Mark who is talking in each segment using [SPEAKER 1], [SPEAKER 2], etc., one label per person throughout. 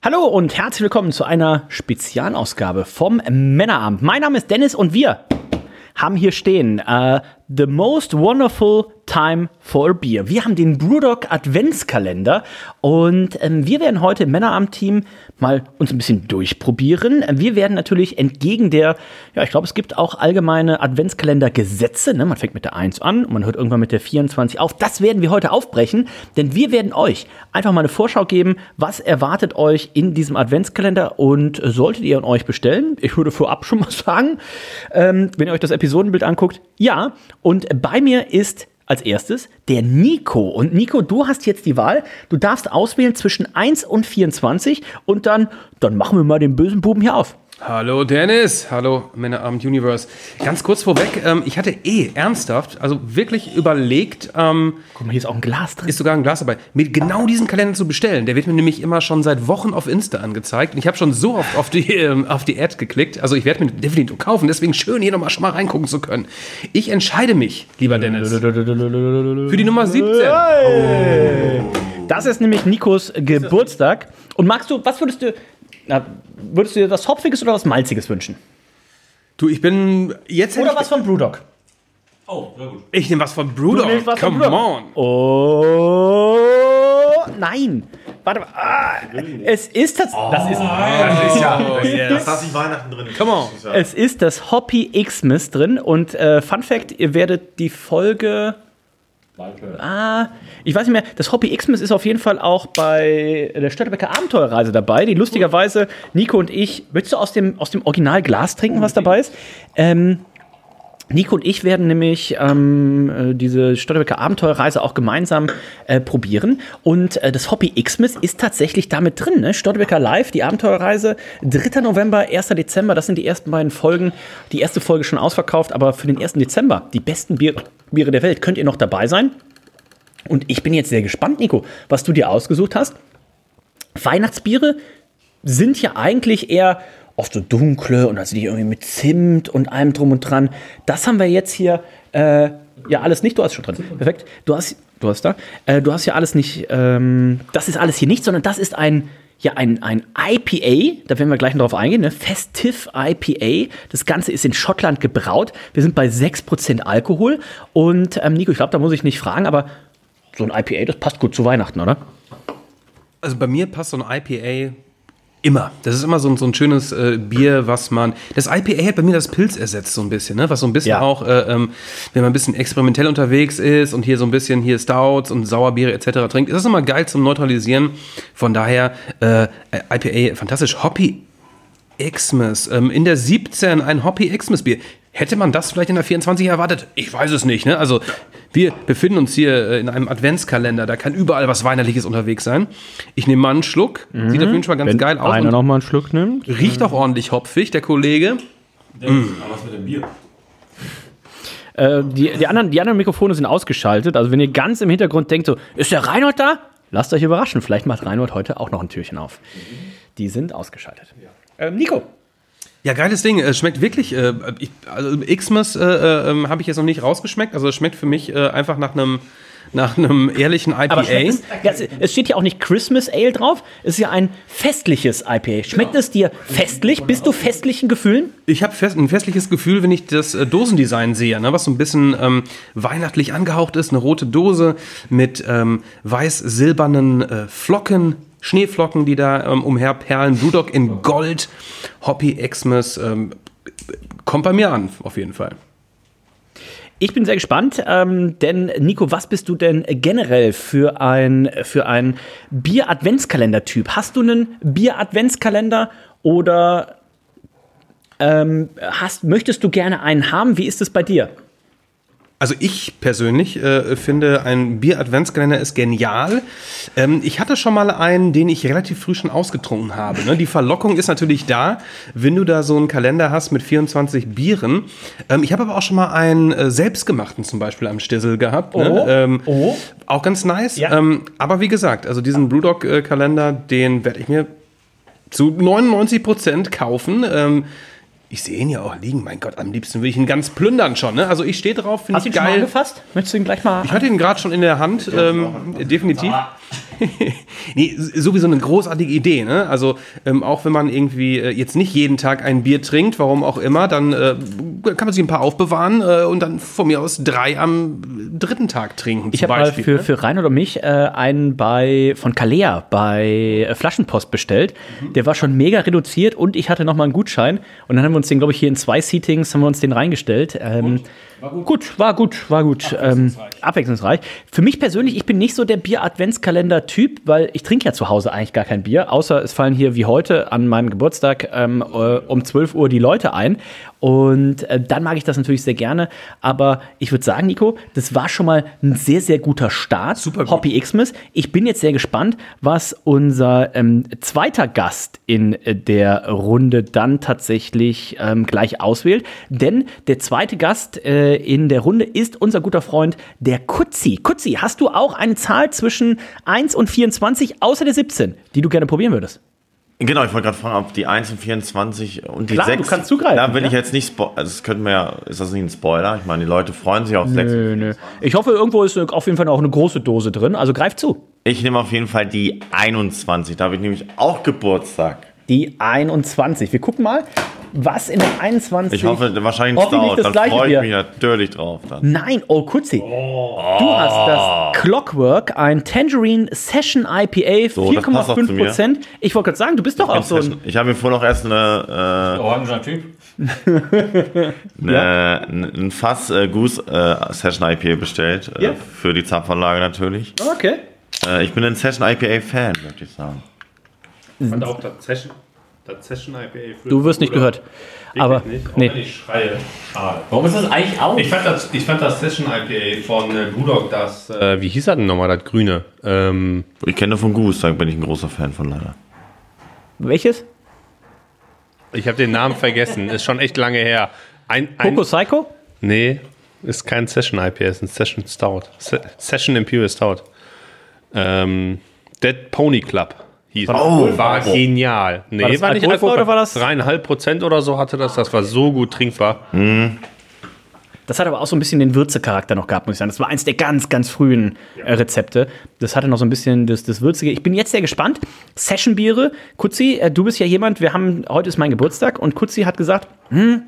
[SPEAKER 1] Hallo und herzlich willkommen zu einer Spezialausgabe vom Männerabend. Mein Name ist Dennis und wir haben hier stehen uh, The Most Wonderful Time for a Beer. Wir haben den Brewdog Adventskalender und ähm, wir werden heute im Männerabend-Team mal uns ein bisschen durchprobieren. Wir werden natürlich entgegen der, ja, ich glaube, es gibt auch allgemeine Adventskalender-Gesetze. Ne? Man fängt mit der 1 an und man hört irgendwann mit der 24 auf. Das werden wir heute aufbrechen, denn wir werden euch einfach mal eine Vorschau geben, was erwartet euch in diesem Adventskalender und solltet ihr ihn euch bestellen, ich würde vorab schon mal sagen, ähm, wenn ihr euch das Episodenbild anguckt, ja. Und bei mir ist als erstes der Nico. Und Nico, du hast jetzt die Wahl. Du darfst auswählen zwischen 1 und 24 und dann, dann machen wir mal den bösen Buben hier auf.
[SPEAKER 2] Hallo Dennis, hallo Männerabend Universe. Ganz kurz vorweg, ähm, ich hatte eh ernsthaft, also wirklich überlegt, ähm,
[SPEAKER 1] Guck mal, hier ist auch ein Glas drin.
[SPEAKER 2] ist sogar ein Glas dabei, mir genau diesen Kalender zu bestellen. Der wird mir nämlich immer schon seit Wochen auf Insta angezeigt und ich habe schon so oft auf die, ähm, auf die Ad geklickt. Also ich werde mir definitiv kaufen, deswegen schön hier nochmal schon mal reingucken zu können. Ich entscheide mich, lieber Dennis, für die Nummer 17.
[SPEAKER 1] Das ist nämlich Nikos Geburtstag. Und magst du, was würdest du, na, würdest du dir was Hopfiges oder was Malziges wünschen?
[SPEAKER 2] Du, ich bin jetzt
[SPEAKER 1] Oder was von Brewdog?
[SPEAKER 2] ich nehme was von Brewdog.
[SPEAKER 1] Was von
[SPEAKER 2] Come
[SPEAKER 1] Brewdog.
[SPEAKER 2] on.
[SPEAKER 1] Oh, nein. Warte mal. Ah, es ist das, das ist,
[SPEAKER 3] Das ist ja, das,
[SPEAKER 2] yes.
[SPEAKER 3] das lasse ich Weihnachten drin.
[SPEAKER 2] Come on.
[SPEAKER 3] Das ist ja-
[SPEAKER 1] es ist das Hoppy Xmas drin. Und äh, Fun Fact, ihr werdet die Folge. Ah, ich weiß nicht mehr. Das Hoppy Xmas ist auf jeden Fall auch bei der Störtebecker Abenteuerreise dabei, die lustigerweise Nico und ich. Willst du aus dem, aus dem Originalglas trinken, was dabei ist? Ähm, Nico und ich werden nämlich ähm, äh, diese Störtebecker Abenteuerreise auch gemeinsam äh, probieren. Und äh, das Hobby Xmas ist tatsächlich damit drin. Ne? Störtebecker Live, die Abenteuerreise, 3. November, 1. Dezember, das sind die ersten beiden Folgen. Die erste Folge schon ausverkauft, aber für den 1. Dezember, die besten Bier Biere der Welt, könnt ihr noch dabei sein. Und ich bin jetzt sehr gespannt, Nico, was du dir ausgesucht hast. Weihnachtsbiere sind ja eigentlich eher oft so dunkle und also die irgendwie mit Zimt und allem drum und dran. Das haben wir jetzt hier äh, ja alles nicht. Du hast schon drin. Perfekt. Du hast, du hast da. Äh, du hast ja alles nicht. Ähm, das ist alles hier nicht, sondern das ist ein ja ein, ein IPA. Da werden wir gleich noch drauf eingehen. Ne? Festive IPA. Das Ganze ist in Schottland gebraut. Wir sind bei 6% Alkohol. Und ähm, Nico, ich glaube, da muss ich nicht fragen, aber so ein IPA, das passt gut zu Weihnachten, oder?
[SPEAKER 2] Also bei mir passt so ein IPA immer. Das ist immer so ein, so ein schönes äh, Bier, was man. Das IPA hat bei mir das Pilz ersetzt, so ein bisschen, ne? Was so ein bisschen
[SPEAKER 1] Ja.
[SPEAKER 2] auch, äh, ähm, wenn man ein bisschen experimentell unterwegs ist und hier so ein bisschen hier Stouts und Sauerbiere etc. trinkt, ist das immer geil zum Neutralisieren. Von daher, äh, IPA, fantastisch. Hoppy Xmas. Ähm, in der 17 ein Hoppy Xmas Bier. Hätte man das vielleicht in der 24 erwartet? Ich weiß es nicht. Ne? Also wir befinden uns hier äh, in einem Adventskalender. Da kann überall was Weihnachtliches unterwegs sein. Ich nehme mal einen Schluck. Sieht auf jeden Fall ganz geil aus.
[SPEAKER 1] Einer noch mal einen Schluck nimmt.
[SPEAKER 2] Riecht auch ordentlich hopfig, der Kollege.
[SPEAKER 3] Aber was mit dem Bier?
[SPEAKER 1] Äh, die, die, anderen, die anderen Mikrofone sind ausgeschaltet. Also wenn ihr ganz im Hintergrund denkt, so, ist der Reinhold da? Lasst euch überraschen. Vielleicht macht Reinhold heute auch noch ein Türchen auf. Die sind ausgeschaltet. Ähm, Nico.
[SPEAKER 2] Ja, geiles Ding. Es schmeckt wirklich. Äh, ich, also Xmas äh, äh, ähm, habe ich jetzt noch nicht rausgeschmeckt. Also es schmeckt für mich äh, einfach nach einem nach einem ehrlichen IPA.
[SPEAKER 1] Es, ja, es- steht ja auch nicht Christmas Ale drauf. Es ist ja ein festliches IPA. Schmeckt es dir festlich? Bist du festlichen Gefühlen?
[SPEAKER 2] Ich habe fest, ein festliches Gefühl, wenn ich das äh, Dosendesign sehe, ne, was so ein bisschen ähm, weihnachtlich angehaucht ist. Eine rote Dose mit ähm, weiß-silbernen äh, Flocken, Schneeflocken, die da ähm, umherperlen. Brewdog in Gold, Hoppy Xmas. Ähm, kommt bei mir an, auf jeden Fall.
[SPEAKER 1] Ich bin sehr gespannt, ähm, denn Nico, was bist du denn generell für ein, für ein Bier-Adventskalender-Typ? Hast du einen Bier-Adventskalender oder ähm, hast, möchtest du gerne einen haben? Wie ist es bei dir?
[SPEAKER 2] Also ich persönlich äh, finde, ein Bier-Adventskalender ist genial. Ähm, ich hatte schon mal einen, den ich relativ früh schon ausgetrunken habe. Ne? Die Verlockung ist natürlich da, wenn du da so einen Kalender hast mit 24 Bieren. Ähm, ich habe aber auch schon mal einen äh, selbstgemachten zum Beispiel am Stissel gehabt. Ne?
[SPEAKER 1] Oh.
[SPEAKER 2] Ähm,
[SPEAKER 1] Oh.
[SPEAKER 2] Auch ganz nice.
[SPEAKER 1] Ja.
[SPEAKER 2] Ähm, aber wie gesagt, also diesen Brewdog-Kalender, den werde ich mir zu 99 Prozent kaufen. Ich sehe ihn ja auch liegen. Mein Gott, am liebsten will ich ihn ganz plündern schon. Ne? Also ich stehe drauf, finde
[SPEAKER 1] Hast du
[SPEAKER 2] ich
[SPEAKER 1] ihn schon mal
[SPEAKER 2] geil.
[SPEAKER 1] angefasst? Möchtest du ihn gleich mal.
[SPEAKER 2] Ich hatte ihn gerade schon in der Hand, ähm, definitiv. nee, sowieso eine großartige Idee, ne? Also ähm, auch wenn man irgendwie äh, jetzt nicht jeden Tag ein Bier trinkt, warum auch immer, dann äh, kann man sich ein paar aufbewahren äh, und dann von mir aus drei am dritten Tag trinken.
[SPEAKER 1] Ich habe mal für,
[SPEAKER 2] ne?
[SPEAKER 1] für Rein oder mich äh, einen bei von Kalea bei äh, Flaschenpost bestellt.
[SPEAKER 2] Mhm.
[SPEAKER 1] Der war schon mega reduziert und ich hatte noch mal einen Gutschein. Und dann haben wir uns den, glaube ich, hier in zwei Seatings haben wir uns den reingestellt. Ähm, gut. war gut, war gut. Ähm, abwechslungsreich. Für mich persönlich, ich bin nicht so der Bier-Adventskalender-Typ, weil ich trinke ja zu Hause eigentlich gar kein Bier, außer es fallen hier wie heute an meinem Geburtstag ähm, äh, um 12 Uhr die Leute ein. Und äh, dann mag ich das natürlich sehr gerne. Aber ich würde sagen, Nico, das war schon mal ein sehr, sehr guter Start. Super
[SPEAKER 2] gut.
[SPEAKER 1] Hoppy Xmas. Ich bin jetzt sehr gespannt, was unser ähm, zweiter Gast in äh, der Runde dann tatsächlich ähm, gleich auswählt. Denn der zweite Gast äh, in der Runde ist unser guter Freund, der Kutzi. Kutzi, hast du auch eine Zahl zwischen 1 und 24 außer der 17, die du gerne probieren würdest?
[SPEAKER 3] Genau, ich wollte gerade fragen, ob die 1 und 24 und die
[SPEAKER 1] Klar,
[SPEAKER 3] 6.
[SPEAKER 1] du kannst zugreifen,
[SPEAKER 3] Da will
[SPEAKER 1] ja.
[SPEAKER 3] ich jetzt nicht spoilern. Also, das könnten wir ja. Ist das nicht ein Spoiler? Ich meine, die Leute freuen sich auf 6.
[SPEAKER 1] Nö, nö. Ich hoffe, irgendwo ist auf jeden Fall auch eine große Dose drin. Also greif zu.
[SPEAKER 3] Ich nehme auf jeden Fall die 21. Da habe ich nämlich auch Geburtstag.
[SPEAKER 1] Die 21. Wir gucken mal, was in der 21.
[SPEAKER 3] Ich hoffe, wahrscheinlich Stout.
[SPEAKER 1] das
[SPEAKER 3] Dann freue ich mich natürlich drauf. Dann.
[SPEAKER 1] Nein, oh Kutzi. Du hast das Clockwork, ein Tangerine Session IPA,
[SPEAKER 3] So, das passt auch zu
[SPEAKER 1] 4,5
[SPEAKER 3] mir.
[SPEAKER 1] Prozent. Ich wollte gerade sagen, du bist doch auch so ein.
[SPEAKER 3] Ich habe mir vorhin noch erst eine,
[SPEAKER 4] Oranger Typ.
[SPEAKER 3] äh, eine, ein Fass äh, Goose äh, Session IPA bestellt. Äh,
[SPEAKER 1] Ja.
[SPEAKER 3] Für die Zapfanlage natürlich.
[SPEAKER 1] Okay.
[SPEAKER 3] Äh, ich bin ein Session IPA Fan, möchte ich sagen.
[SPEAKER 5] Und auch das Session, das Session IPA. für
[SPEAKER 1] Du wirst nicht gehört.
[SPEAKER 5] Wirklich
[SPEAKER 1] Aber
[SPEAKER 5] nicht,
[SPEAKER 1] nee.
[SPEAKER 5] ich schreie. Schade.
[SPEAKER 4] Warum ist das eigentlich auch?
[SPEAKER 5] Ich fand das, ich fand das Session IPA von äh, Brewdog, das, äh, wie hieß das denn nochmal, das Grüne? Ähm,
[SPEAKER 3] Ich kenne von Goose, da bin ich ein großer Fan von leider.
[SPEAKER 1] Welches?
[SPEAKER 5] ich habe den Namen vergessen, ist schon echt lange her. Ein, ein,
[SPEAKER 1] Coco Psycho?
[SPEAKER 5] Nee, ist kein Session IPA, ist ein Session Stout. Se Session Imperial Stout. Ähm, Dead Pony Club hieß
[SPEAKER 3] Oh.
[SPEAKER 5] das. War genial. Nee,
[SPEAKER 1] War das alkoholfrei oder war das-
[SPEAKER 5] Dreieinhalb Prozent oder so hatte das. Das war so gut trinkbar.
[SPEAKER 1] Das hat aber auch so ein bisschen den Würzecharakter noch gehabt, muss ich sagen. Das war eins der ganz, ganz frühen äh, Rezepte. Das hatte noch so ein bisschen das, das Würzige. Ich bin jetzt sehr gespannt. Session-Biere. Kutzi, äh, du bist ja jemand, wir haben, heute ist mein Geburtstag und Kutzi hat gesagt, hm,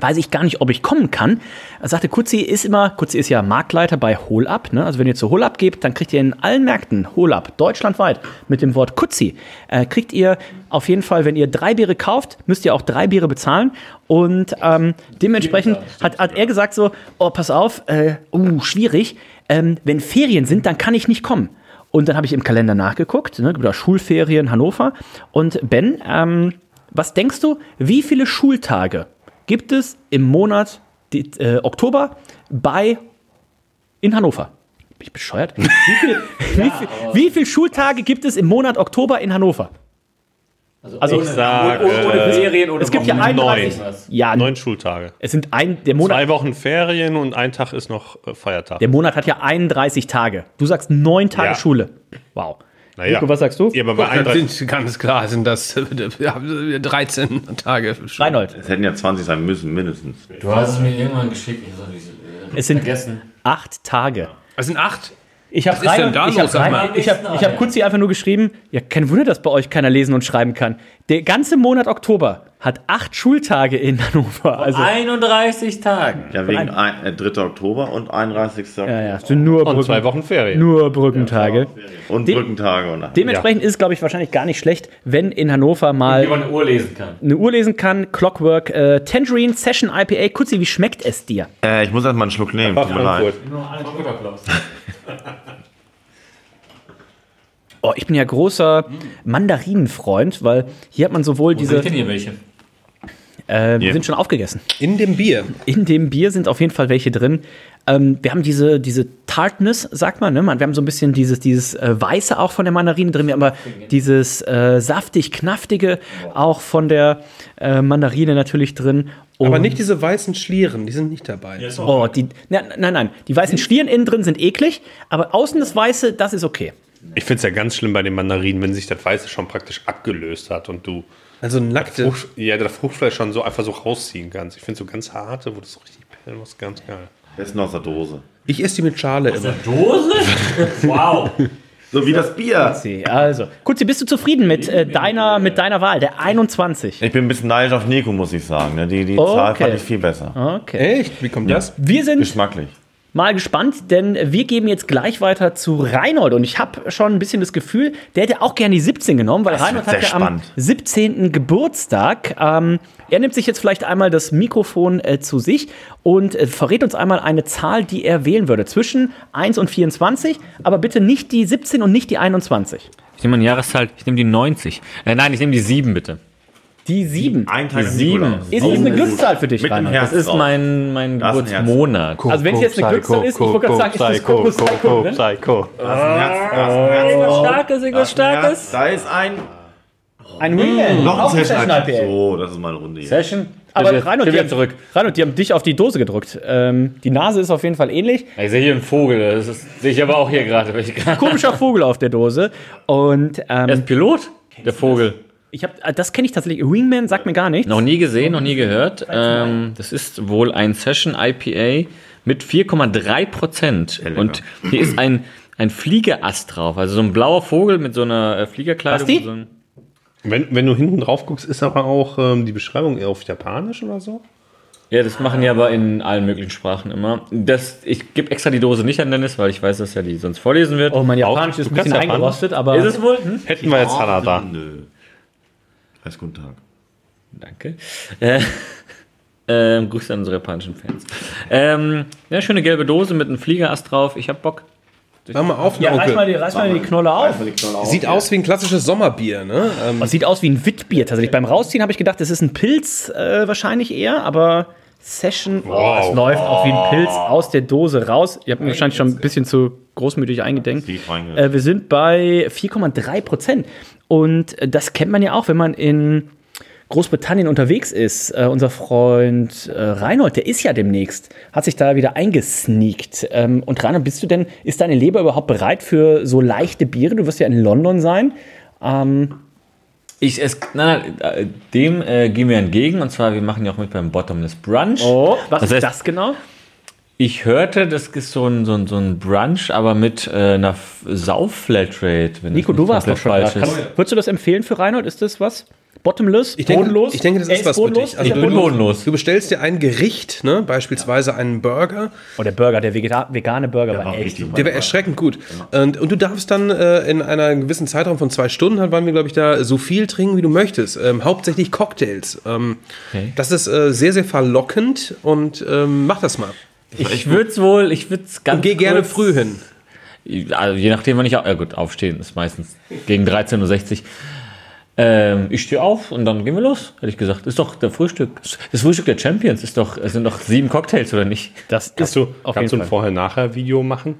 [SPEAKER 1] weiß ich gar nicht, ob ich kommen kann. Er sagte, Kutzi ist immer, Kutzi ist ja Marktleiter bei Hol-Up. Ne? Also wenn ihr zu Hol-Up gebt, dann kriegt ihr in allen Märkten Hol-Up, deutschlandweit, mit dem Wort Kutzi, äh, kriegt ihr auf jeden Fall, wenn ihr drei Biere kauft, müsst ihr auch drei Biere bezahlen. Und ähm, dementsprechend hat, hat er gesagt so, oh, pass auf, äh, uh, schwierig, ähm, wenn Ferien sind, dann kann ich nicht kommen. Und dann habe ich im Kalender nachgeguckt, ne, über Schulferien Hannover. Und Ben, ähm, was denkst du, wie viele Schultage gibt es im Monat die, äh, Oktober bei in Hannover? Bin ich bescheuert? Wie viele wie viel, wie viel Schultage gibt es im Monat Oktober in Hannover? Also,
[SPEAKER 5] Ich sag,
[SPEAKER 4] Ohne
[SPEAKER 5] äh,
[SPEAKER 4] Ferien oder
[SPEAKER 1] es gibt ja
[SPEAKER 4] Wochenende.
[SPEAKER 1] 31.
[SPEAKER 5] neun.
[SPEAKER 1] Ja,
[SPEAKER 5] neun Schultage.
[SPEAKER 1] es sind ein, der Monat,
[SPEAKER 5] Zwei Wochen Ferien und ein Tag ist noch äh, Feiertag.
[SPEAKER 1] der Monat hat ja 31 Tage. Du sagst neun Tage
[SPEAKER 5] Ja.
[SPEAKER 1] Schule. Wow.
[SPEAKER 5] Naja.
[SPEAKER 1] Nico, was sagst du?
[SPEAKER 5] Ja, aber bei 31,
[SPEAKER 2] sind ganz klar, sind das äh, ja, 13 Tage.
[SPEAKER 1] Reinhold.
[SPEAKER 3] Es hätten ja 20 sein müssen, mindestens.
[SPEAKER 4] Du hast es mir irgendwann geschickt. Ich hab diese, äh,
[SPEAKER 1] Es sind
[SPEAKER 4] vergessen.
[SPEAKER 1] acht Tage.
[SPEAKER 2] Es sind acht.
[SPEAKER 1] Ich habe
[SPEAKER 2] Was ist denn da
[SPEAKER 1] ich
[SPEAKER 2] los,
[SPEAKER 1] hab,
[SPEAKER 2] sag mal?
[SPEAKER 1] Rein- ich hab, ich hab Kutzi einfach nur geschrieben, ja, kein Wunder, dass bei euch keiner lesen und schreiben kann. Der ganze Monat Oktober hat acht Schultage in Hannover. Also,
[SPEAKER 4] 31 Tagen.
[SPEAKER 3] Ja, wegen ein, äh, 3. Oktober und 31.
[SPEAKER 1] ja, ja, sind nur,
[SPEAKER 5] und
[SPEAKER 1] Brücken,
[SPEAKER 5] zwei Wochen Ferien.
[SPEAKER 1] nur Brückentage.
[SPEAKER 3] Und
[SPEAKER 1] Dem-
[SPEAKER 3] Brückentage. Und
[SPEAKER 1] Dementsprechend ist es, glaube ich, wahrscheinlich gar nicht schlecht, wenn in Hannover
[SPEAKER 4] Wie
[SPEAKER 1] mal
[SPEAKER 4] man eine Uhr lesen kann.
[SPEAKER 1] eine Uhr lesen kann. Clockwork, äh, Tangerine, Session IPA. Kutzi, wie schmeckt es dir?
[SPEAKER 3] äh, ich muss erst mal einen Schluck nehmen. Tut mir leid.
[SPEAKER 1] Oh, ich bin ja großer Mandarinenfreund, weil hier hat man sowohl
[SPEAKER 4] Wo
[SPEAKER 1] diese.
[SPEAKER 4] sind denn hier welche?
[SPEAKER 1] Äh, die
[SPEAKER 3] Ja.
[SPEAKER 1] sind schon aufgegessen.
[SPEAKER 2] In dem Bier.
[SPEAKER 1] In dem Bier sind auf jeden Fall welche drin. Ähm, wir haben diese, diese Tartness, sagt man, ne? Man, wir haben so ein bisschen dieses, dieses äh, Weiße auch von der Mandarine drin, wir haben aber dieses äh, saftig knaftige auch von der äh, Mandarine natürlich drin.
[SPEAKER 2] Aber
[SPEAKER 1] Und-
[SPEAKER 2] nicht diese weißen Schlieren, die sind nicht dabei.
[SPEAKER 1] Oh, die, nein, nein, nein. Die weißen Schlieren innen drin sind eklig, aber außen das Weiße, das ist okay.
[SPEAKER 5] Ich finde es ja ganz schlimm bei den Mandarinen, wenn sich das Weiße schon praktisch abgelöst hat und du
[SPEAKER 2] Also nackte.
[SPEAKER 5] Frucht, ja, das Fruchtfleisch schon so einfach so rausziehen kannst. Ich finde so ganz harte, wo das so richtig perlen muss, ganz geil.
[SPEAKER 3] Besten aus der Dose.
[SPEAKER 2] Ich esse die mit Schale immer.
[SPEAKER 4] Dose? Wow.
[SPEAKER 3] So wie das Bier.
[SPEAKER 1] Also, Kutzi, bist du zufrieden mit, äh, deiner, mit deiner Wahl, der 21?
[SPEAKER 3] Ich bin ein bisschen neidisch auf Nico, muss ich sagen. ne? Die, die
[SPEAKER 1] Okay.
[SPEAKER 3] Zahl fand ich viel besser.
[SPEAKER 1] Okay.
[SPEAKER 2] Echt? Wie kommt das?
[SPEAKER 1] Wir sind
[SPEAKER 3] Geschmacklich.
[SPEAKER 1] Mal gespannt, denn wir geben jetzt gleich weiter zu Reinhold. Und ich habe schon ein bisschen das Gefühl, der hätte auch gerne die 17 genommen, weil
[SPEAKER 3] Das
[SPEAKER 1] Reinhold hat ja am
[SPEAKER 3] spannend.
[SPEAKER 1] 17. Geburtstag. Ähm, er nimmt sich jetzt vielleicht einmal das Mikrofon äh, zu sich und äh, verrät uns einmal eine Zahl, die er wählen würde. Zwischen 1 und 24, aber bitte nicht die 17 und nicht die 21.
[SPEAKER 4] Ich nehme eine Jahreszahl, ich nehme die 90. Äh, nein, ich nehme die 7, bitte.
[SPEAKER 1] Die 7.
[SPEAKER 3] Ein kleiner
[SPEAKER 4] Sieben.
[SPEAKER 3] Nikolaus.
[SPEAKER 1] Ist das eine Glückszahl für dich?
[SPEAKER 3] Herz
[SPEAKER 4] Das ist mein, mein
[SPEAKER 3] Da ist ein Herz.
[SPEAKER 4] Geburtsmonat.
[SPEAKER 1] Also wenn es jetzt eine Glückszahl ist, ich wollte gerade sagen, ist das Kokos Psycho?
[SPEAKER 5] Psycho.
[SPEAKER 3] Da ist ein Herz, da ist ein Herz drauf.
[SPEAKER 4] Starkes, irgendwas
[SPEAKER 3] ist
[SPEAKER 4] Starkes.
[SPEAKER 3] Da ist ein.
[SPEAKER 1] Ein Wingman.
[SPEAKER 3] Noch ein Session
[SPEAKER 1] IPA.
[SPEAKER 3] So, das ist meine Runde hier.
[SPEAKER 4] Session.
[SPEAKER 1] Aber
[SPEAKER 4] Bitte,
[SPEAKER 1] Reinhold, die haben,
[SPEAKER 4] zurück.
[SPEAKER 1] Reinhold, die haben dich auf die Dose gedrückt. Ähm, die Nase ist auf jeden Fall ähnlich.
[SPEAKER 4] Ich sehe hier einen Vogel, das ist, sehe ich aber auch hier gerade.
[SPEAKER 1] Komischer Vogel auf der Dose. Und
[SPEAKER 4] Er
[SPEAKER 1] ähm,
[SPEAKER 4] ist Pilot, der Vogel.
[SPEAKER 1] Ich hab, äh, das kenne ich tatsächlich. Wingman sagt mir gar nichts.
[SPEAKER 4] Noch nie gesehen, noch nie gehört. Ähm, das ist wohl ein Session IPA mit 4,3 Prozent. Und hier ist ein, ein Fliegerast drauf. Also so ein blauer Vogel mit so einer äh, Fliegerkleidung.
[SPEAKER 1] Basti?
[SPEAKER 4] So ein,
[SPEAKER 5] Wenn, wenn du hinten drauf guckst, ist aber auch ähm, die Beschreibung eher auf Japanisch oder so?
[SPEAKER 4] ja, das machen die aber in allen möglichen Sprachen immer. Das, ich gebe extra die Dose nicht an Dennis, weil ich weiß, dass er die sonst vorlesen wird.
[SPEAKER 1] Oh, mein Japanisch ist ein
[SPEAKER 5] Du kannst
[SPEAKER 1] bisschen eingerostet, aber.
[SPEAKER 4] ist es wohl? Hm?
[SPEAKER 5] Hätten wir jetzt Hana da.
[SPEAKER 3] Nö. Heißt guten Tag.
[SPEAKER 4] Danke. Äh, ähm, Grüße an unsere japanischen Fans. Ähm, ja, schöne gelbe Dose mit einem Fliegerast drauf. Ich hab Bock.
[SPEAKER 2] Mach mal auf,
[SPEAKER 1] ja, reiß mal, die, reiß mal die Knolle auf.
[SPEAKER 2] Sieht aus wie ein klassisches Sommerbier, ne? Ähm,
[SPEAKER 1] Das sieht aus wie ein Witbier tatsächlich. Beim Rausziehen habe ich gedacht, das ist ein Pilz äh, wahrscheinlich eher, aber Session, oh, es läuft auch wie ein Pilz aus der Dose raus. Ihr habt mir wahrscheinlich schon ein bisschen zu großmütig eingedenkt. Äh, wir sind bei 4,3 Prozent. Und das kennt man ja auch, wenn man in Großbritannien unterwegs ist. Äh, unser Freund äh, Reinhold, der ist ja demnächst, hat sich da wieder eingesneakt. Ähm, und Reinhold, bist du denn, ist deine Leber überhaupt bereit für so leichte Biere? Du wirst ja in London sein. Ähm,
[SPEAKER 4] Ich es, nein, nein, äh, dem äh, gehen wir entgegen und zwar wir machen ja auch mit beim Bottomless Brunch.
[SPEAKER 1] oh, was
[SPEAKER 4] Das
[SPEAKER 1] ist
[SPEAKER 4] heißt-
[SPEAKER 1] das genau?
[SPEAKER 4] Ich hörte, das ist so ein, so ein, so ein Brunch, aber mit äh, einer wenn
[SPEAKER 1] Nico, du warst doch schon da.
[SPEAKER 4] ist.
[SPEAKER 1] Kannst, würdest du das empfehlen für Reinhold? Ist das was? Bottomless?
[SPEAKER 2] Ich denke,
[SPEAKER 1] bodenlos?
[SPEAKER 2] ich denke, das
[SPEAKER 1] Er
[SPEAKER 2] ist was für
[SPEAKER 1] bodenlos?
[SPEAKER 2] dich. Also
[SPEAKER 1] Ist
[SPEAKER 2] du,
[SPEAKER 4] bin bodenlos.
[SPEAKER 2] du bestellst dir ein Gericht, ne? beispielsweise einen Burger,
[SPEAKER 1] Oh, der Burger, der Vegeta vegane Burger war
[SPEAKER 3] war
[SPEAKER 1] echt
[SPEAKER 2] der wäre erschreckend gut. Und, und du darfst dann äh, in einer gewissen Zeitraum von zwei Stunden, halt waren wir, glaube ich, da, so viel trinken, wie du möchtest. Ähm, hauptsächlich Cocktails. Ähm, Das ist äh, sehr, sehr verlockend und ähm, mach das mal.
[SPEAKER 4] Ich würde es wohl, ich würde es ganz
[SPEAKER 2] Und geh gerne früh hin.
[SPEAKER 4] Also je nachdem, wann ich, ja gut, aufstehen ist meistens gegen 13.60 Uhr. Ähm, ich stehe auf und dann gehen wir los, hätte ich gesagt. Ist doch der Frühstück. Das Frühstück der Champions ist doch, es sind doch sieben Cocktails, oder nicht?
[SPEAKER 1] Das
[SPEAKER 5] Kannst
[SPEAKER 1] ist
[SPEAKER 5] du,
[SPEAKER 1] auf
[SPEAKER 5] kannst du ein. Vorher-Nachher-Video machen?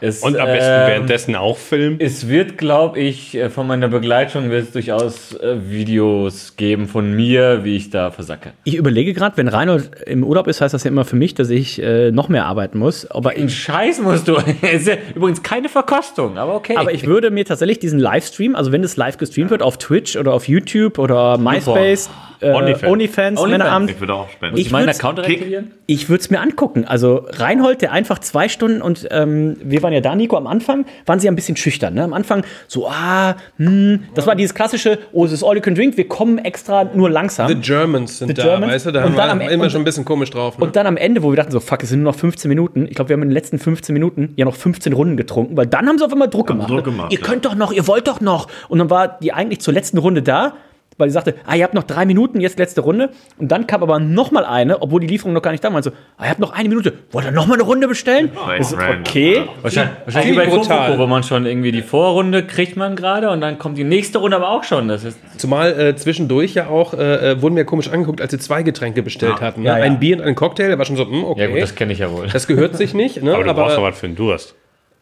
[SPEAKER 4] Es,
[SPEAKER 5] Und am besten
[SPEAKER 4] ähm,
[SPEAKER 5] währenddessen auch filmen?
[SPEAKER 4] Es wird, glaube ich, äh, von meiner Begleitung wird es durchaus äh, Videos geben von mir, wie ich da versacke.
[SPEAKER 1] Ich überlege gerade, wenn Reinhold im Urlaub ist, heißt das ja immer für mich, dass ich äh, noch mehr arbeiten muss. Aber
[SPEAKER 4] In
[SPEAKER 1] ich,
[SPEAKER 4] Scheiß musst du. Es ist ja übrigens keine Verkostung, aber okay.
[SPEAKER 1] aber ich würde mir tatsächlich diesen Livestream, also wenn es live gestreamt wird auf Twitch oder auf YouTube oder MySpace, äh,
[SPEAKER 5] Onlyfans.
[SPEAKER 1] OnlyFans,
[SPEAKER 4] Onlyfans.
[SPEAKER 1] Männerabend,
[SPEAKER 3] Ich würde auch spenden.
[SPEAKER 4] Muss ich,
[SPEAKER 1] ich
[SPEAKER 4] meinen Account reaktivieren?
[SPEAKER 1] Ich würde es mir angucken. Also Reinhold, der einfach zwei Stunden und ähm, wir waren ja da, Nico, am Anfang waren sie ein bisschen schüchtern. Ne? Am Anfang so, ah, hm, das war dieses klassische, oh, es ist all you can drink, wir kommen extra nur langsam.
[SPEAKER 2] The Germans sind
[SPEAKER 1] The
[SPEAKER 2] da,
[SPEAKER 1] Germans.
[SPEAKER 2] weißt du? Da
[SPEAKER 1] Und
[SPEAKER 2] haben
[SPEAKER 1] dann
[SPEAKER 2] wir
[SPEAKER 1] am-
[SPEAKER 2] immer
[SPEAKER 1] und-
[SPEAKER 2] schon ein bisschen komisch drauf. Ne?
[SPEAKER 1] und dann am Ende, wo wir dachten so, fuck, es sind nur noch 15 Minuten. Ich glaube, wir haben in den letzten 15 Minuten ja noch 15 Runden getrunken, weil dann haben sie auf einmal Druck gemacht.
[SPEAKER 3] Druck gemacht,
[SPEAKER 1] ihr
[SPEAKER 3] ja.
[SPEAKER 1] könnt doch noch, ihr wollt doch noch. Und dann war die eigentlich zur letzten Runde da. Weil sie sagte, ah, ihr habt noch drei Minuten, jetzt letzte Runde. Und dann kam aber noch mal eine, obwohl die Lieferung noch gar nicht da war. Also, ah, ihr habt noch eine Minute. Wollt ihr noch mal eine Runde bestellen? So, okay.
[SPEAKER 4] Wahrscheinlich, wahrscheinlich wie bei Kofoko, wo man schon irgendwie die Vorrunde kriegt man gerade und dann kommt die nächste Runde aber auch schon. Das ist
[SPEAKER 2] Zumal äh, zwischendurch ja auch äh, äh, wurden wir komisch angeguckt, als sie zwei Getränke bestellt hatten. Ne?
[SPEAKER 1] Ja, ja.
[SPEAKER 2] Ein Bier und ein Cocktail, da war schon so, hm, okay.
[SPEAKER 4] ja gut, das kenne ich ja wohl.
[SPEAKER 2] das gehört sich nicht. Ne?
[SPEAKER 5] Aber du brauchst doch was für einen Durst.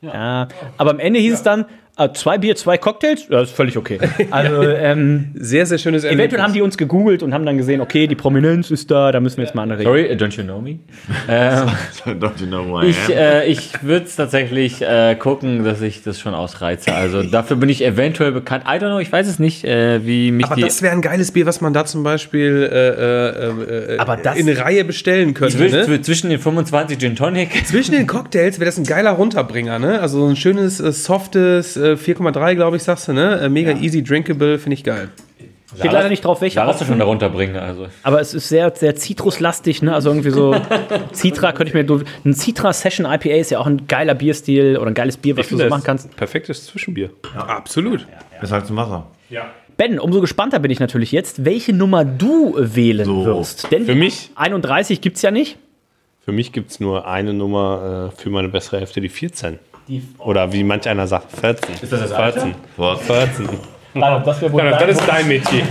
[SPEAKER 1] Ja, aber am Ende hieß es dann, ah, zwei Bier, zwei Cocktails, ja, ist völlig okay. Also, ähm,
[SPEAKER 2] sehr, sehr schönes
[SPEAKER 1] eventuell haben die uns gegoogelt und haben dann gesehen, okay, die Prominenz ist da, da müssen wir jetzt mal andere
[SPEAKER 4] Sorry, uh, don't you know me? ähm,
[SPEAKER 3] Don't you know who I
[SPEAKER 4] ich
[SPEAKER 3] am?
[SPEAKER 4] äh, ich würde es tatsächlich äh, gucken, dass ich das schon ausreize. Also dafür bin ich eventuell bekannt. I don't know, ich weiß es nicht, äh, wie mich
[SPEAKER 2] Aber
[SPEAKER 4] die...
[SPEAKER 2] das wäre ein geiles Bier, was man da zum Beispiel äh, äh, äh,
[SPEAKER 1] Aber das-
[SPEAKER 2] in Reihe bestellen könnte.
[SPEAKER 4] Zwisch-
[SPEAKER 2] Ne?
[SPEAKER 4] Zwischen den 25 Gin Tonic.
[SPEAKER 2] Zwischen den Cocktails wäre das ein geiler Runterbringer, ne? Also so ein schönes, äh, softes äh, 4,3, glaube ich, sagst du, ne? Äh, mega easy drinkable, finde ich geil.
[SPEAKER 1] Steht leider nicht drauf, welche
[SPEAKER 4] Ja, lass du schon darunter bringen. Also.
[SPEAKER 1] aber es ist sehr, sehr zitruslastig, ne? Also irgendwie so Citra könnte ich mir. Ein Citra Session IPA ist ja auch ein geiler Bierstil oder ein geiles Bier, was du so
[SPEAKER 5] das
[SPEAKER 1] machen kannst.
[SPEAKER 5] Perfektes Zwischenbier.
[SPEAKER 2] Absolut.
[SPEAKER 3] Ist halt zum Wasser.
[SPEAKER 1] Ben, umso gespannter bin ich natürlich jetzt, welche Nummer du wählen
[SPEAKER 3] So.
[SPEAKER 1] wirst. Denn
[SPEAKER 5] Für mich?
[SPEAKER 1] 31 gibt es ja nicht.
[SPEAKER 5] Für mich gibt es nur eine Nummer äh, für meine bessere Hälfte, die 14. Oder wie manch einer sagt, 14. Ist
[SPEAKER 4] das das Alter?
[SPEAKER 5] 14.
[SPEAKER 3] Was?
[SPEAKER 5] 14.
[SPEAKER 1] Das wäre wohl
[SPEAKER 5] Ja, das ist dein Metier.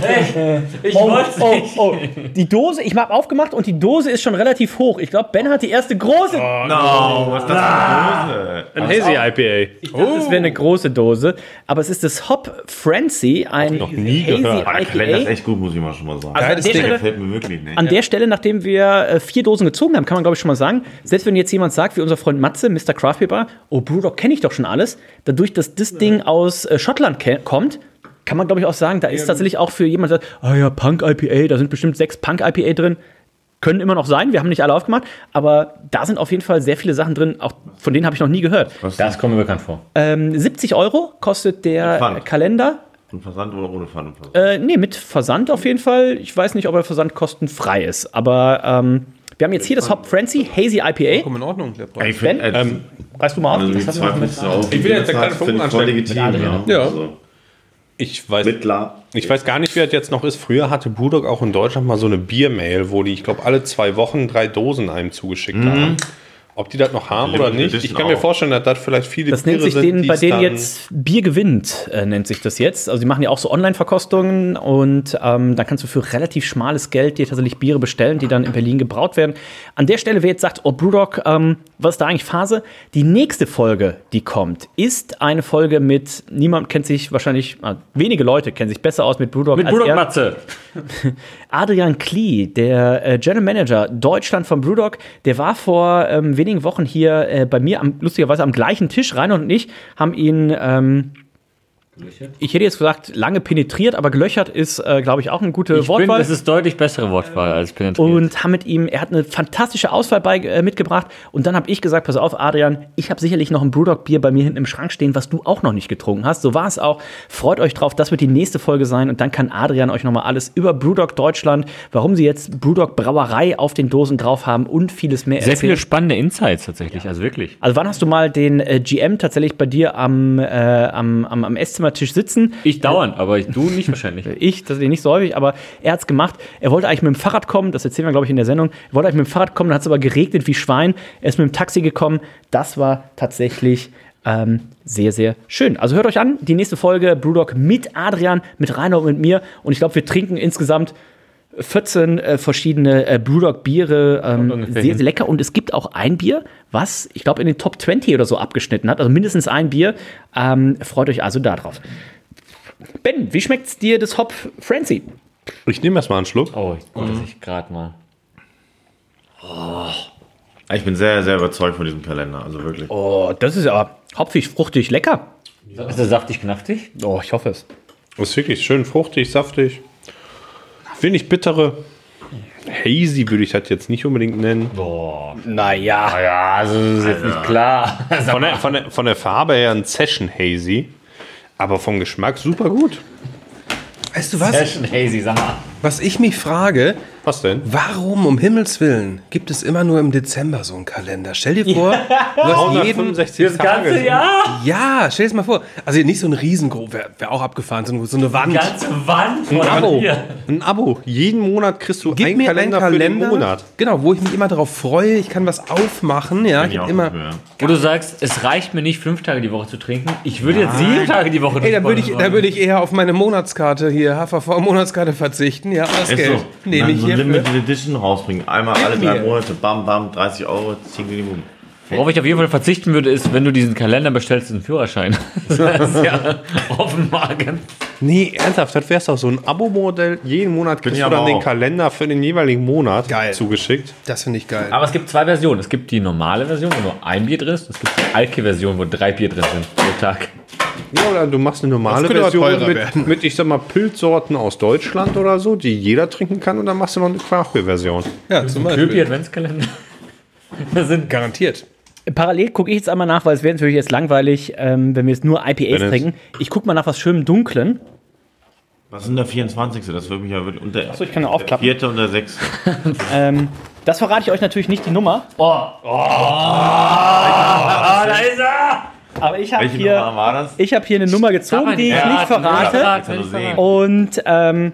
[SPEAKER 4] Ich
[SPEAKER 1] Oh,
[SPEAKER 4] wollte
[SPEAKER 1] oh, oh. Die Dose, ich habe aufgemacht und die Dose ist schon relativ hoch. Ich glaube, Ben hat die erste große.
[SPEAKER 3] No, was ist das für eine Dose?
[SPEAKER 5] Ein Hazy IPA.
[SPEAKER 1] Ich dachte, das wäre eine große Dose. Aber es ist das Hop Frenzy, ein
[SPEAKER 5] noch nie
[SPEAKER 1] Hazy
[SPEAKER 5] gehört.
[SPEAKER 3] Aber der Kalender ist
[SPEAKER 1] IPA.
[SPEAKER 3] echt gut, muss ich mal schon mal sagen.
[SPEAKER 1] Also an, der
[SPEAKER 2] Ding.
[SPEAKER 1] Stelle,
[SPEAKER 3] Gefällt mir wirklich nicht.
[SPEAKER 1] an der Stelle, nachdem wir äh, vier Dosen gezogen haben, kann man glaube ich schon mal sagen, selbst wenn jetzt jemand sagt, wie unser Freund Matze, Mr. Craft Paper, oh Brewdog kenne ich doch schon alles, dadurch, dass das Ding aus äh, Schottland kommt, kann man glaube ich auch sagen, da ist tatsächlich auch für jemand, der sagt, ah ja, Punk IPA, da sind bestimmt sechs Punk IPA drin. Können immer noch sein, wir haben nicht alle aufgemacht, aber da sind auf jeden Fall sehr viele Sachen drin, auch von denen habe ich noch nie gehört.
[SPEAKER 4] Das kommt mir bekannt vor.
[SPEAKER 1] Ähm, 70 Euro kostet der
[SPEAKER 3] Pfand.
[SPEAKER 1] Kalender.
[SPEAKER 3] Und Versand oder ohne Pfand?
[SPEAKER 1] Äh, nee, mit Versand auf jeden Fall. Ich weiß nicht, ob er versandkostenfrei ist, aber ähm, wir haben jetzt hier das Hop Frenzy Hazy IPA.
[SPEAKER 2] Komm in Ordnung, der Preis.
[SPEAKER 3] Ich finde, äh,
[SPEAKER 5] Ähm,
[SPEAKER 1] Reißt du mal auf?
[SPEAKER 3] also
[SPEAKER 1] Das hast du noch mit-
[SPEAKER 3] 250 Euro.
[SPEAKER 5] Ich will jetzt eine kleine Funken
[SPEAKER 3] legitim.
[SPEAKER 4] Adrian.
[SPEAKER 3] Ja.
[SPEAKER 2] Ja.
[SPEAKER 3] Also,
[SPEAKER 5] ich weiß, ich weiß gar nicht, wie das jetzt noch ist. Früher hatte Brewdog auch in Deutschland mal so eine Biermail, wo die, ich glaube, alle zwei Wochen drei Dosen einem zugeschickt haben. Ob die das noch haben oder nicht. Ich kann mir vorstellen, dass das vielleicht viele
[SPEAKER 1] Das nennt
[SPEAKER 5] Biere
[SPEAKER 1] sich
[SPEAKER 5] sind,
[SPEAKER 1] bei denen
[SPEAKER 5] dann-
[SPEAKER 1] jetzt Bier gewinnt, äh, nennt sich das jetzt. Also die machen ja auch so Online-Verkostungen und ähm, da kannst du für relativ schmales Geld dir tatsächlich Biere bestellen, die dann in Berlin gebraut werden. An der Stelle, wer jetzt sagt, oh Brewdog, ähm, was ist da eigentlich Phase? Die nächste Folge, die kommt, ist eine Folge mit, niemand kennt sich wahrscheinlich, äh, wenige Leute kennen sich besser aus mit Brewdog
[SPEAKER 4] Mit
[SPEAKER 1] als
[SPEAKER 4] Brudok
[SPEAKER 1] er.
[SPEAKER 4] Matze.
[SPEAKER 1] Adrian Klee, der äh, General Manager Deutschland von Brewdog, der war vor ähm, wenigen Wochen hier äh, bei mir am, lustigerweise am gleichen Tisch. Rainer und ich haben ihn, ähm, ich hätte jetzt gesagt, lange penetriert, aber gelöchert ist, äh, glaube ich, auch eine gute
[SPEAKER 4] Ich bin,
[SPEAKER 1] Wortwahl.
[SPEAKER 4] es ist deutlich bessere Wortwahl als penetriert.
[SPEAKER 1] und haben mit ihm, er hat eine fantastische Auswahl bei, äh, mitgebracht. Und dann habe ich gesagt, pass auf, Adrian, ich habe sicherlich noch ein Brewdog-Bier bei mir hinten im Schrank stehen, was du auch noch nicht getrunken hast. So war es auch. Freut euch drauf, das wird die nächste Folge sein. Und dann kann Adrian euch nochmal alles über Brewdog Deutschland, warum sie jetzt Brewdog Brauerei auf den Dosen drauf haben und vieles mehr
[SPEAKER 4] Sehr
[SPEAKER 1] erzählen.
[SPEAKER 4] viele spannende Insights tatsächlich, also wirklich.
[SPEAKER 1] Also wann hast du mal den äh, GM tatsächlich bei dir am, äh, am, am, am Esszimmertisch sitzen?
[SPEAKER 4] Ich dauernd, aber ich, du nicht wahrscheinlich.
[SPEAKER 1] Ich, das ist nicht so häufig, aber er hat es gemacht. Er wollte eigentlich mit dem Fahrrad kommen, das erzählen wir, glaube ich, in der Sendung. Er wollte eigentlich mit dem Fahrrad kommen, dann hat es aber geregnet wie Schwein. Er ist mit dem Taxi gekommen. Das war tatsächlich ähm, sehr, sehr schön. Also hört euch an, die nächste Folge Brewdog mit Adrian, mit Rainer und mit mir. Und ich glaube, wir trinken insgesamt 14 äh, verschiedene äh, Brewdog-Biere. Ähm, sehr, sehr lecker. Und es gibt auch ein Bier, was, ich glaube, in den Top 20 oder so abgeschnitten hat. Also mindestens ein Bier. Ähm, freut euch also darauf. Ben, wie schmeckt's dir das Hop Frenzy?
[SPEAKER 5] Ich nehme erstmal einen Schluck.
[SPEAKER 4] Oh, ich wollte ich gerade mal.
[SPEAKER 3] Ich bin sehr, sehr überzeugt von diesem Kalender. Also wirklich.
[SPEAKER 1] Oh, das ist aber hopfig, fruchtig, lecker.
[SPEAKER 4] Ist der saftig knaftig?
[SPEAKER 1] Oh, ich hoffe es.
[SPEAKER 5] Ist wirklich schön fruchtig, saftig. Wenig bittere. Hazy würde ich das jetzt nicht unbedingt nennen.
[SPEAKER 1] Naja.
[SPEAKER 4] Ja, also das ist jetzt nicht klar.
[SPEAKER 5] Von der, von, der, von der Farbe her ein Session Hazy. Aber vom Geschmack super gut.
[SPEAKER 2] Weißt du was?
[SPEAKER 4] Session Hazy, sag mal.
[SPEAKER 2] Was ich mich frage,
[SPEAKER 5] Was denn?
[SPEAKER 2] Warum um Himmels Willen gibt es immer nur im Dezember so einen Kalender? Stell dir vor, du hast jeden
[SPEAKER 5] 165 Tage.
[SPEAKER 1] Jahr?
[SPEAKER 2] Ja, stell dir mal vor. Also nicht so ein riesengroß, wäre wär auch abgefahren, so eine, so eine Wand.
[SPEAKER 1] Ganze Wand
[SPEAKER 5] Ein
[SPEAKER 1] von
[SPEAKER 5] Abo.
[SPEAKER 1] Bier.
[SPEAKER 5] Ein Abo. Jeden Monat kriegst du
[SPEAKER 2] Gib
[SPEAKER 5] einen
[SPEAKER 2] mir
[SPEAKER 5] Kalender,
[SPEAKER 2] einen Kalender,
[SPEAKER 5] für den Monat.
[SPEAKER 2] genau, wo ich mich immer darauf freue. Ich kann was aufmachen, ja. Ich
[SPEAKER 3] ich
[SPEAKER 2] immer.
[SPEAKER 4] Wo du sagst, es reicht mir nicht, fünf Tage die Woche zu trinken. Ich würde jetzt sieben Tage die Woche
[SPEAKER 2] Ey, dann würde ich, würde ich eher auf meine Monatskarte hier, HVV-Monatskarte verzichten. Ja, das
[SPEAKER 3] Ist
[SPEAKER 2] Geld
[SPEAKER 3] so.
[SPEAKER 2] nehme ich
[SPEAKER 3] so
[SPEAKER 2] hier.
[SPEAKER 3] Limited Edition rausbringen. Einmal alle drei. Monate, bam, bam, 30 Euro, 10 Minuten.
[SPEAKER 4] Worauf ich auf jeden Fall verzichten würde, ist, wenn du diesen Kalender bestellst, einen Führerschein. Das ist ja auf dem Magen.
[SPEAKER 5] Nee, ernsthaft, das wäre doch so ein Abo-Modell. Jeden Monat kriegst du dann den. Kalender für den jeweiligen Monat
[SPEAKER 2] Geil.
[SPEAKER 5] zugeschickt.
[SPEAKER 2] Das finde ich geil.
[SPEAKER 4] Aber es gibt zwei Versionen. Es gibt die normale Version, wo nur ein Bier drin ist. Es gibt die Alke-Version, wo drei Bier drin sind pro Tag.
[SPEAKER 5] Ja, oder du machst eine normale Version mit, mit, ich sag mal, Pilzsorten aus Deutschland oder so, die jeder trinken kann. Und dann machst du noch eine Craftbeer-Version.
[SPEAKER 2] ja, zum
[SPEAKER 4] Köpi
[SPEAKER 2] Beispiel.
[SPEAKER 4] Adventskalender. Das sind
[SPEAKER 2] Garantiert.
[SPEAKER 1] Parallel gucke ich jetzt einmal nach, weil es wäre natürlich jetzt langweilig, ähm, wenn wir jetzt nur IPAs
[SPEAKER 5] Wenn
[SPEAKER 1] trinken. Ich gucke mal nach was schönem Dunklen.
[SPEAKER 3] Was ist denn der 24.? Das würde mich ja wirklich unter.
[SPEAKER 1] Achso, ich kann ja aufklappen.
[SPEAKER 3] Vierte und der sechste.
[SPEAKER 1] Ähm, das verrate ich euch natürlich nicht die Nummer. Oh,
[SPEAKER 4] Ah, da ist er!
[SPEAKER 1] Aber ich habe hier, ich habe hier eine Nummer gezogen, die ich nicht verrate.
[SPEAKER 3] Sehen.
[SPEAKER 1] Und ähm,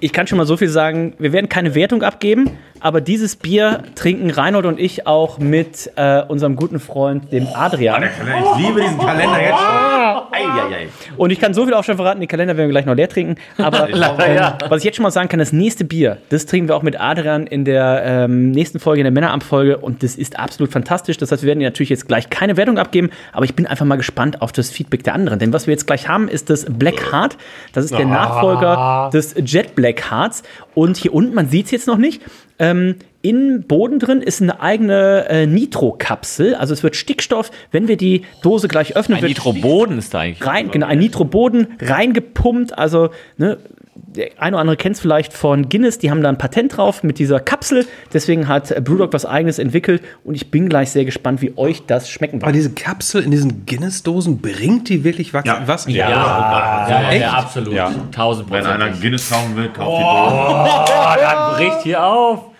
[SPEAKER 1] ich kann schon mal so viel sagen, wir werden keine Wertung abgeben, aber dieses Bier trinken Reinhold und ich auch mit äh, unserem guten Freund, dem Adrian.
[SPEAKER 3] Ich liebe diesen Kalender jetzt schon. Eieiei.
[SPEAKER 1] Und ich kann so viel auch schon verraten, die Kalender werden wir gleich noch leer trinken. Aber ähm, was ich jetzt schon mal sagen kann, das nächste Bier, das trinken wir auch mit Adrian in der ähm, nächsten Folge, in der Männeramtfolge. Und das ist absolut fantastisch. Das heißt, wir werden dir natürlich jetzt gleich keine Wertung abgeben, aber ich bin einfach mal gespannt auf das Feedback der anderen. Denn was wir jetzt gleich haben, ist das Black Heart. Das ist der Nachfolger des Jet Black Hearts. Und hier unten, man sieht es jetzt noch nicht, ähm, im Boden drin ist eine eigene äh, Nitro-Kapsel. Also es wird Stickstoff, wenn wir die Dose gleich öffnen,
[SPEAKER 4] Ein
[SPEAKER 1] wird
[SPEAKER 4] Nitroboden ist da eigentlich.
[SPEAKER 1] rein, genau, ein Nitroboden reingepumpt. Also, ne, der eine oder andere kennt es vielleicht von Guinness, die haben da ein Patent drauf mit dieser Kapsel. Deswegen hat äh, Brewdog was eigenes entwickelt und ich bin gleich sehr gespannt, wie euch das schmecken
[SPEAKER 2] Aber
[SPEAKER 1] wird.
[SPEAKER 2] diese Kapsel in diesen Guinness-Dosen, bringt die wirklich was?
[SPEAKER 3] Ja.
[SPEAKER 2] was?
[SPEAKER 4] Ja, ja, ja, ja absolut.
[SPEAKER 5] Ja.
[SPEAKER 4] 1000
[SPEAKER 3] Wenn einer. Guinness kaufen will, kauft die Dose.
[SPEAKER 4] Oh, dann bricht hier auf.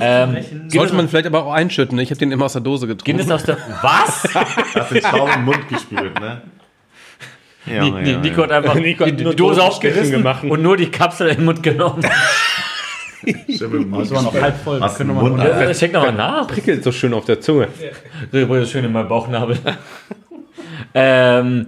[SPEAKER 4] Ähm,
[SPEAKER 2] Sollte man vielleicht aber auch einschütten. ne? Ich habe den immer aus der Dose getrunken.
[SPEAKER 4] Guinness aus der. Was?
[SPEAKER 3] Hast den Schaum im Mund gespült, ne? Ja,
[SPEAKER 4] Ni- Ni- Nico hat einfach
[SPEAKER 5] Nico hat
[SPEAKER 4] die, die Dose aufgerissen
[SPEAKER 5] gemacht.
[SPEAKER 4] und nur die Kapsel in den Mund genommen.
[SPEAKER 3] Das war noch
[SPEAKER 4] halb voll.
[SPEAKER 3] Was im Mund,
[SPEAKER 4] Ja, Check nochmal nach.
[SPEAKER 5] Prickelt so schön auf der Zunge.
[SPEAKER 4] So schön in meinem Bauchnabel. ähm,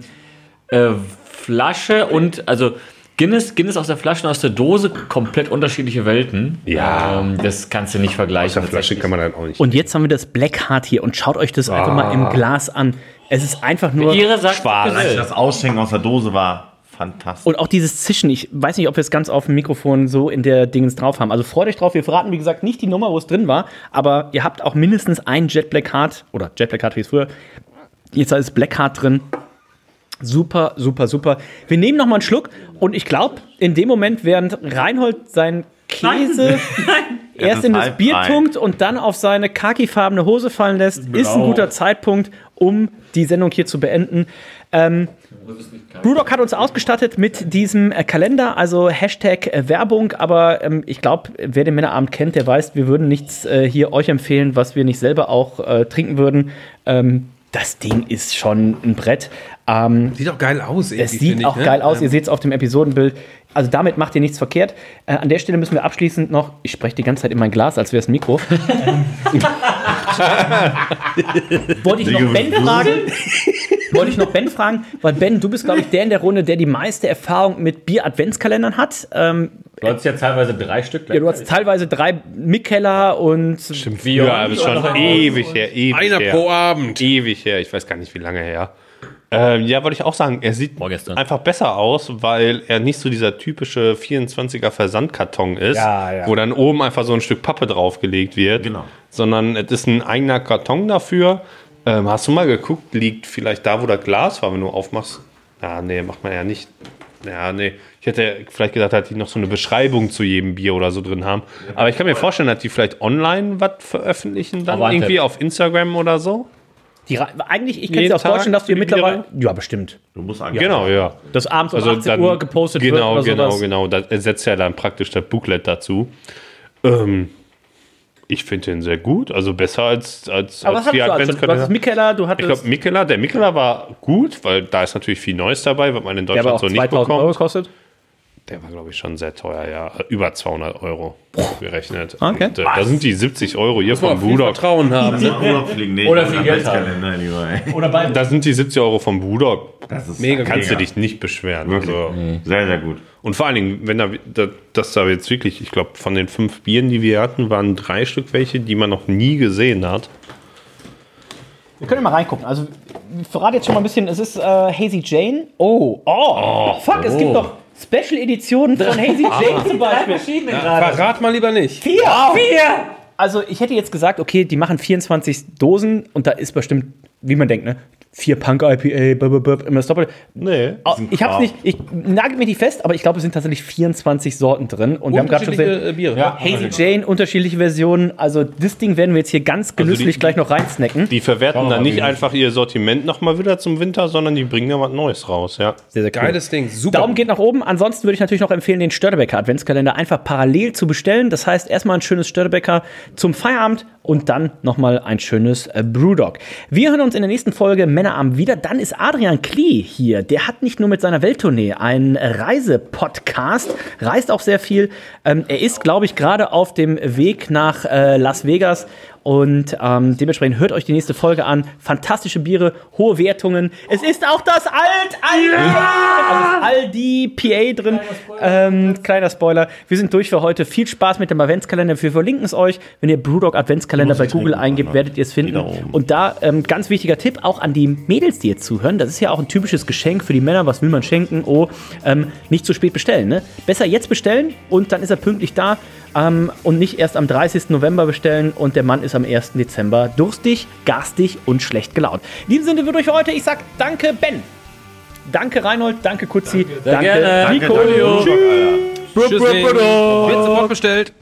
[SPEAKER 4] äh, Flasche und also Guinness, Guinness aus der Flasche und aus der Dose, komplett unterschiedliche Welten.
[SPEAKER 5] Ja.
[SPEAKER 4] Ähm, das kannst du nicht
[SPEAKER 5] Aus
[SPEAKER 4] vergleichen.
[SPEAKER 5] der Flasche kann man dann auch nicht.
[SPEAKER 1] Und jetzt haben wir das Black Heart hier und schaut euch das einfach mal im Glas an. Es ist einfach nur.
[SPEAKER 5] Schwarz.
[SPEAKER 3] Als das Ausschenken aus der Dose war, fantastisch.
[SPEAKER 1] Und auch dieses Zischen, ich weiß nicht, ob wir es ganz auf dem Mikrofon so in der Dingens drauf haben. Also freut euch drauf, wir verraten, wie gesagt, nicht die Nummer, wo es drin war, aber ihr habt auch mindestens ein Jet Black Heart, oder Jet Black Heart wie es früher, jetzt ist Black Heart drin. Super, super, super. Wir nehmen noch mal einen Schluck und ich glaube, in dem Moment, während Reinhold seinen Käse erst
[SPEAKER 3] das
[SPEAKER 1] in das Bier tunkt und dann auf seine khakifarbene Hose fallen lässt, ist ein guter Zeitpunkt, um die Sendung hier zu beenden. Ähm, Brewdog hat uns ausgestattet mit diesem äh, Kalender, also Hashtag äh, Werbung, aber ähm, ich glaube, wer den Männerabend kennt, der weiß, wir würden nichts äh, hier euch empfehlen, was wir nicht selber auch äh, trinken würden. Ähm, das Ding ist schon ein Brett. Ähm,
[SPEAKER 2] Sieht auch geil aus.
[SPEAKER 1] es sieht
[SPEAKER 2] finde ich,
[SPEAKER 1] auch
[SPEAKER 2] ne?
[SPEAKER 1] geil aus,
[SPEAKER 2] Ähm,
[SPEAKER 1] ihr seht es auf dem Episodenbild. Also damit macht ihr nichts verkehrt. Äh, an der Stelle müssen wir abschließend noch, ich spreche die ganze Zeit in mein Glas, als wäre es ein Mikro. Wollte ich noch Ben fragen? Wollte ich noch Ben fragen, weil Ben, du bist, glaube ich, der in der Runde, der die meiste Erfahrung mit Bier-Adventskalendern hat. Ähm,
[SPEAKER 4] Du hattest ja teilweise drei Stück.
[SPEAKER 1] ja, du hast teilweise drei Mikkeller und
[SPEAKER 5] Stimmt, früher, aber ist schon ewig her, ewig
[SPEAKER 2] Einer
[SPEAKER 5] her.
[SPEAKER 2] pro Abend.
[SPEAKER 5] Ewig her, ich weiß gar nicht, wie lange her. Ähm, ja, wollte ich auch sagen, er sieht
[SPEAKER 4] Vorgestern.
[SPEAKER 5] einfach besser aus, weil er nicht so dieser typische 24er Versandkarton ist,
[SPEAKER 1] Ja, ja.
[SPEAKER 5] wo dann oben einfach so ein Stück Pappe draufgelegt wird,
[SPEAKER 3] Genau.
[SPEAKER 5] sondern es ist ein eigener Karton dafür. Ähm, hast du mal geguckt, liegt vielleicht da, wo das Glas war, wenn du aufmachst? Ja, nee, macht man ja nicht. Ja, nee. Ich hätte vielleicht gedacht, dass die noch so eine Beschreibung zu jedem Bier oder so drin haben. Aber ich kann mir vorstellen, dass die vielleicht online was veröffentlichen, dann
[SPEAKER 4] Aber
[SPEAKER 5] irgendwie auf Instagram oder so.
[SPEAKER 1] die, eigentlich, ich sie aus
[SPEAKER 5] Tag
[SPEAKER 1] Deutschland, dass wir
[SPEAKER 5] die
[SPEAKER 1] mittlerweile. Ja, bestimmt.
[SPEAKER 3] Du musst eigentlich.
[SPEAKER 5] Genau, ja.
[SPEAKER 1] Das abends um
[SPEAKER 5] Also
[SPEAKER 1] 18
[SPEAKER 5] dann-
[SPEAKER 1] Uhr gepostet
[SPEAKER 5] genau,
[SPEAKER 1] wird oder
[SPEAKER 5] genau,
[SPEAKER 1] sowas.
[SPEAKER 5] genau. Da ersetzt ja dann praktisch das Booklet dazu. Ähm, ich finde den sehr gut, also besser als, als,
[SPEAKER 1] Aber
[SPEAKER 5] als
[SPEAKER 1] was du? Also, du
[SPEAKER 5] Adventskalender.
[SPEAKER 1] hattest Mikella, du
[SPEAKER 5] Ich
[SPEAKER 1] hattest.
[SPEAKER 5] glaube, Mikela, der Mikela war gut, weil da ist natürlich viel Neues dabei, was man in
[SPEAKER 1] der
[SPEAKER 5] Deutschland
[SPEAKER 1] aber auch
[SPEAKER 5] so nicht
[SPEAKER 1] 2000 Euro
[SPEAKER 5] bekommt.
[SPEAKER 1] kostet.
[SPEAKER 5] Der war, glaube ich, schon sehr teuer, ja. Über 200 Euro gerechnet.
[SPEAKER 1] Okay.
[SPEAKER 5] Und, äh, da sind die 70 Euro hier vom Budok.
[SPEAKER 2] Vertrauen haben. Ne?
[SPEAKER 3] Urlaub fliegen, nee,
[SPEAKER 4] Oder viel Geld haben.
[SPEAKER 3] Lieber.
[SPEAKER 4] Oder beide.
[SPEAKER 5] Da sind die 70 Euro vom Budok.
[SPEAKER 3] Das ist
[SPEAKER 2] Mega
[SPEAKER 5] Kannst
[SPEAKER 3] mega.
[SPEAKER 5] du dich nicht beschweren.
[SPEAKER 3] Wirklich.
[SPEAKER 5] Also,
[SPEAKER 3] Sehr, sehr gut.
[SPEAKER 5] Und vor allen Dingen, wenn da, da das da jetzt wirklich, ich glaube, von den fünf Bieren, die wir hatten, waren drei Stück welche, die man noch nie gesehen hat.
[SPEAKER 1] Wir können mal reingucken. Also, ich verrate jetzt schon mal ein bisschen. Es ist äh, Hazy Jane. Oh, oh, fuck, es gibt noch Special Editionen von Hazy Jane zum Beispiel.
[SPEAKER 4] verschiedene gerade.
[SPEAKER 2] Verrat mal lieber nicht.
[SPEAKER 1] Vier! Vier! Also, ich hätte jetzt gesagt, okay, die machen 24 Dosen und da ist bestimmt, wie man denkt, ne? Vier Punk IPA, bub, immer das Doppelte.
[SPEAKER 5] Nee.
[SPEAKER 1] Ich hab's nicht, ich nagel mir die fest, aber ich glaube, es sind tatsächlich 24 Sorten drin. Und wir haben gerade schon
[SPEAKER 2] Unterschiedliche
[SPEAKER 1] gesehen,
[SPEAKER 2] äh, Biere.
[SPEAKER 4] Ja.
[SPEAKER 1] Hazy Jane, unterschiedliche Versionen. Also, das Ding werden wir jetzt hier ganz genüsslich
[SPEAKER 5] Also die-
[SPEAKER 1] gleich noch reinsnacken.
[SPEAKER 5] Die verwerten dann nicht einfach ihr Sortiment nochmal wieder zum Winter, sondern die bringen da was Neues raus, ja.
[SPEAKER 1] Sehr, sehr cool.
[SPEAKER 2] Geiles Ding. Super.
[SPEAKER 1] Daumen geht nach oben. Ansonsten würde ich natürlich noch empfehlen, den Störtebecker Adventskalender einfach parallel zu bestellen. Das heißt, erstmal ein schönes Störtebecker zum Feierabend und dann nochmal ein schönes äh, Brewdog. Wir hören uns in der nächsten Folge Männerabend wieder. Dann ist Adrian Klee hier. Der hat nicht nur mit seiner Welttournee einen Reisepodcast, reist auch sehr viel. Ähm, er ist, glaube ich, gerade auf dem Weg nach äh, Las Vegas. Und ähm, dementsprechend hört euch die nächste Folge an. Fantastische Biere, hohe Wertungen. Es ist auch das Alt, Alt, das Aldi PA drin. Ähm, kleiner Spoiler. Wir sind durch für heute. Viel Spaß mit dem Adventskalender. Wir verlinken es euch. Wenn ihr Brewdog Adventskalender bei Google eingibt, werdet ihr es finden. Und da ähm, ganz wichtiger Tipp auch an die Mädels, die jetzt zuhören. Das ist ja auch ein typisches Geschenk für die Männer. Was will man schenken? Oh, ähm, nicht zu spät bestellen. Ne? Besser jetzt bestellen und dann ist er pünktlich da. Ähm, und nicht erst am 30. November bestellen und der Mann ist am 1. Dezember durstig, garstig und schlecht gelaunt. In diesem Sinne wird euch für heute, ich sag danke Ben. Danke Reinhold, danke Kutzi, danke,
[SPEAKER 4] gerne.
[SPEAKER 1] Nico.
[SPEAKER 3] Danke, danke.
[SPEAKER 1] Tschüss.
[SPEAKER 2] Tschüss. Wird sofort bestellt.